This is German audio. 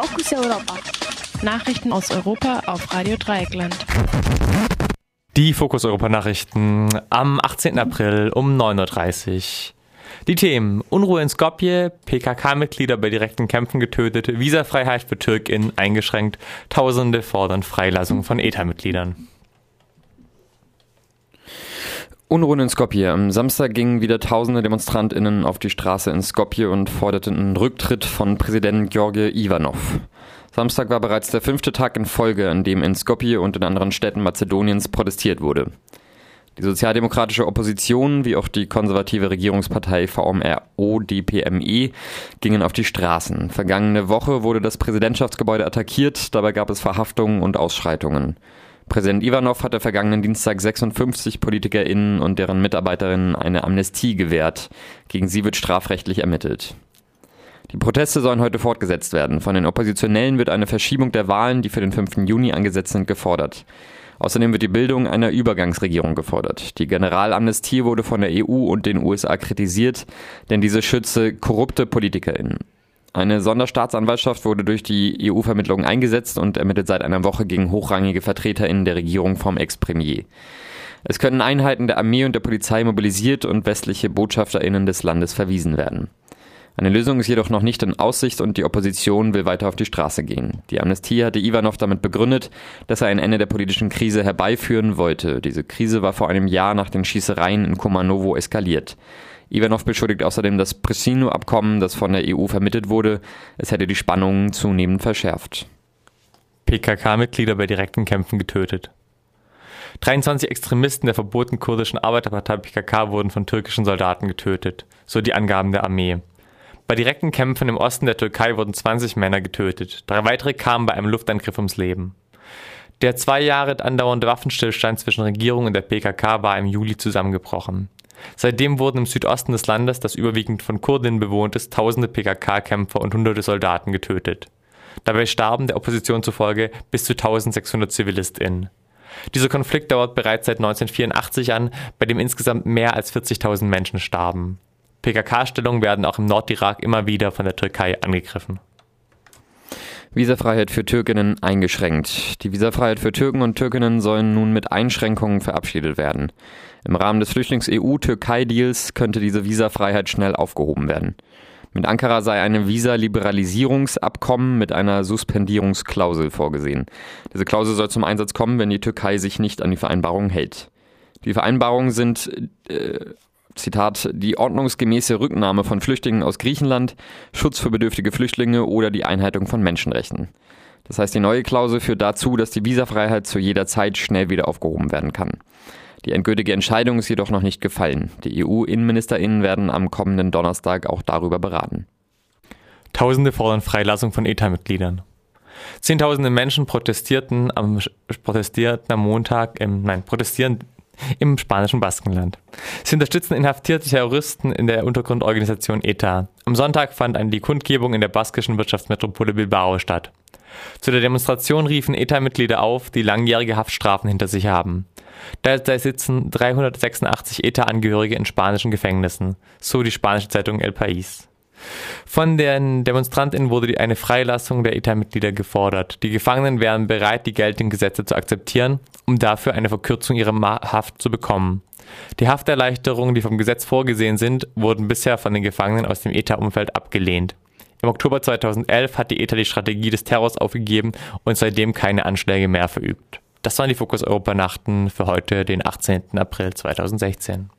Fokus Europa. Nachrichten aus Europa auf Radio Dreieckland. Die Fokus Europa Nachrichten am 18. April um 9.30 Uhr. Die Themen Unruhe in Skopje, PKK-Mitglieder bei direkten Kämpfen getötet, Visafreiheit für TürkInnen eingeschränkt, Tausende fordern Freilassung von ETA-Mitgliedern. Unruhen in Skopje. Am Samstag gingen wieder tausende DemonstrantInnen auf die Straße in Skopje und forderten einen Rücktritt von Präsident George Ivanov. Samstag war bereits der fünfte Tag in Folge, an dem in Skopje und in anderen Städten Mazedoniens protestiert wurde. Die sozialdemokratische Opposition wie auch die konservative Regierungspartei VMRO, die PME, gingen auf die Straßen. Vergangene Woche wurde das Präsidentschaftsgebäude attackiert, dabei gab es Verhaftungen und Ausschreitungen. Präsident Ivanov hatte vergangenen Dienstag 56 PolitikerInnen und deren Mitarbeiterinnen eine Amnestie gewährt. Gegen sie wird strafrechtlich ermittelt. Die Proteste sollen heute fortgesetzt werden. Von den Oppositionellen wird eine Verschiebung der Wahlen, die für den 5. Juni angesetzt sind, gefordert. Außerdem wird die Bildung einer Übergangsregierung gefordert. Die Generalamnestie wurde von der EU und den USA kritisiert, denn diese schütze korrupte PolitikerInnen. Eine Sonderstaatsanwaltschaft wurde durch die EU-Vermittlung eingesetzt und ermittelt seit einer Woche gegen hochrangige VertreterInnen der Regierung vom Ex-Premier. Es können Einheiten der Armee und der Polizei mobilisiert und westliche BotschafterInnen des Landes verwiesen werden. Eine Lösung ist jedoch noch nicht in Aussicht und die Opposition will weiter auf die Straße gehen. Die Amnestie hatte Ivanov damit begründet, dass er ein Ende der politischen Krise herbeiführen wollte. Diese Krise war vor einem Jahr nach den Schießereien in Komanovo eskaliert. Ivanov beschuldigt außerdem das Presino-Abkommen, das von der EU vermittelt wurde. Es hätte die Spannungen zunehmend verschärft. PKK-Mitglieder bei direkten Kämpfen getötet. 23 Extremisten der verbotenen kurdischen Arbeiterpartei PKK wurden von türkischen Soldaten getötet, so die Angaben der Armee. Bei direkten Kämpfen im Osten der Türkei wurden 20 Männer getötet. Drei weitere kamen bei einem Luftangriff ums Leben. Der zwei Jahre andauernde Waffenstillstand zwischen Regierung und der PKK war im Juli zusammengebrochen. Seitdem wurden im Südosten des Landes, das überwiegend von Kurdinnen bewohnt ist, tausende PKK-Kämpfer und hunderte Soldaten getötet. Dabei starben der Opposition zufolge bis zu 1600 ZivilistInnen. Dieser Konflikt dauert bereits seit 1984 an, bei dem insgesamt mehr als 40.000 Menschen starben. PKK-Stellungen werden auch im Nordirak immer wieder von der Türkei angegriffen. Visafreiheit für Türkinnen eingeschränkt. Die Visafreiheit für Türken und Türkinnen sollen nun mit Einschränkungen verabschiedet werden. Im Rahmen des Flüchtlings-EU-Türkei-Deals könnte diese Visafreiheit schnell aufgehoben werden. Mit Ankara sei ein Visa-Liberalisierungsabkommen mit einer Suspendierungsklausel vorgesehen. Diese Klausel soll zum Einsatz kommen, wenn die Türkei sich nicht an die Vereinbarungen hält. Die Vereinbarungen sind äh, Zitat, die ordnungsgemäße Rücknahme von Flüchtlingen aus Griechenland, Schutz für bedürftige Flüchtlinge oder die Einhaltung von Menschenrechten. Das heißt, die neue Klausel führt dazu, dass die Visafreiheit zu jeder Zeit schnell wieder aufgehoben werden kann. Die endgültige Entscheidung ist jedoch noch nicht gefallen. Die EU-Innenministerinnen werden am kommenden Donnerstag auch darüber beraten. Tausende fordern Freilassung von ETA-Mitgliedern. Zehntausende Menschen protestierten am, protestierten am Montag, ähm, nein, protestieren im spanischen Baskenland. Sie unterstützen inhaftierte Terroristen in der Untergrundorganisation ETA. Am Sonntag fand eine die Kundgebung in der baskischen Wirtschaftsmetropole Bilbao statt. Zu der Demonstration riefen ETA-Mitglieder auf, die langjährige Haftstrafen hinter sich haben. Derzeit sitzen 386 ETA-Angehörige in spanischen Gefängnissen, so die spanische Zeitung El País. Von den DemonstrantInnen wurde eine Freilassung der ETA-Mitglieder gefordert. Die Gefangenen wären bereit, die geltenden Gesetze zu akzeptieren, um dafür eine Verkürzung ihrer Haft zu bekommen. Die Hafterleichterungen, die vom Gesetz vorgesehen sind, wurden bisher von den Gefangenen aus dem ETA-Umfeld abgelehnt. Im Oktober 2011 hat die ETA die Strategie des Terrors aufgegeben und seitdem keine Anschläge mehr verübt. Das waren die Fokus Europa Nachten für heute, den 18. April 2016.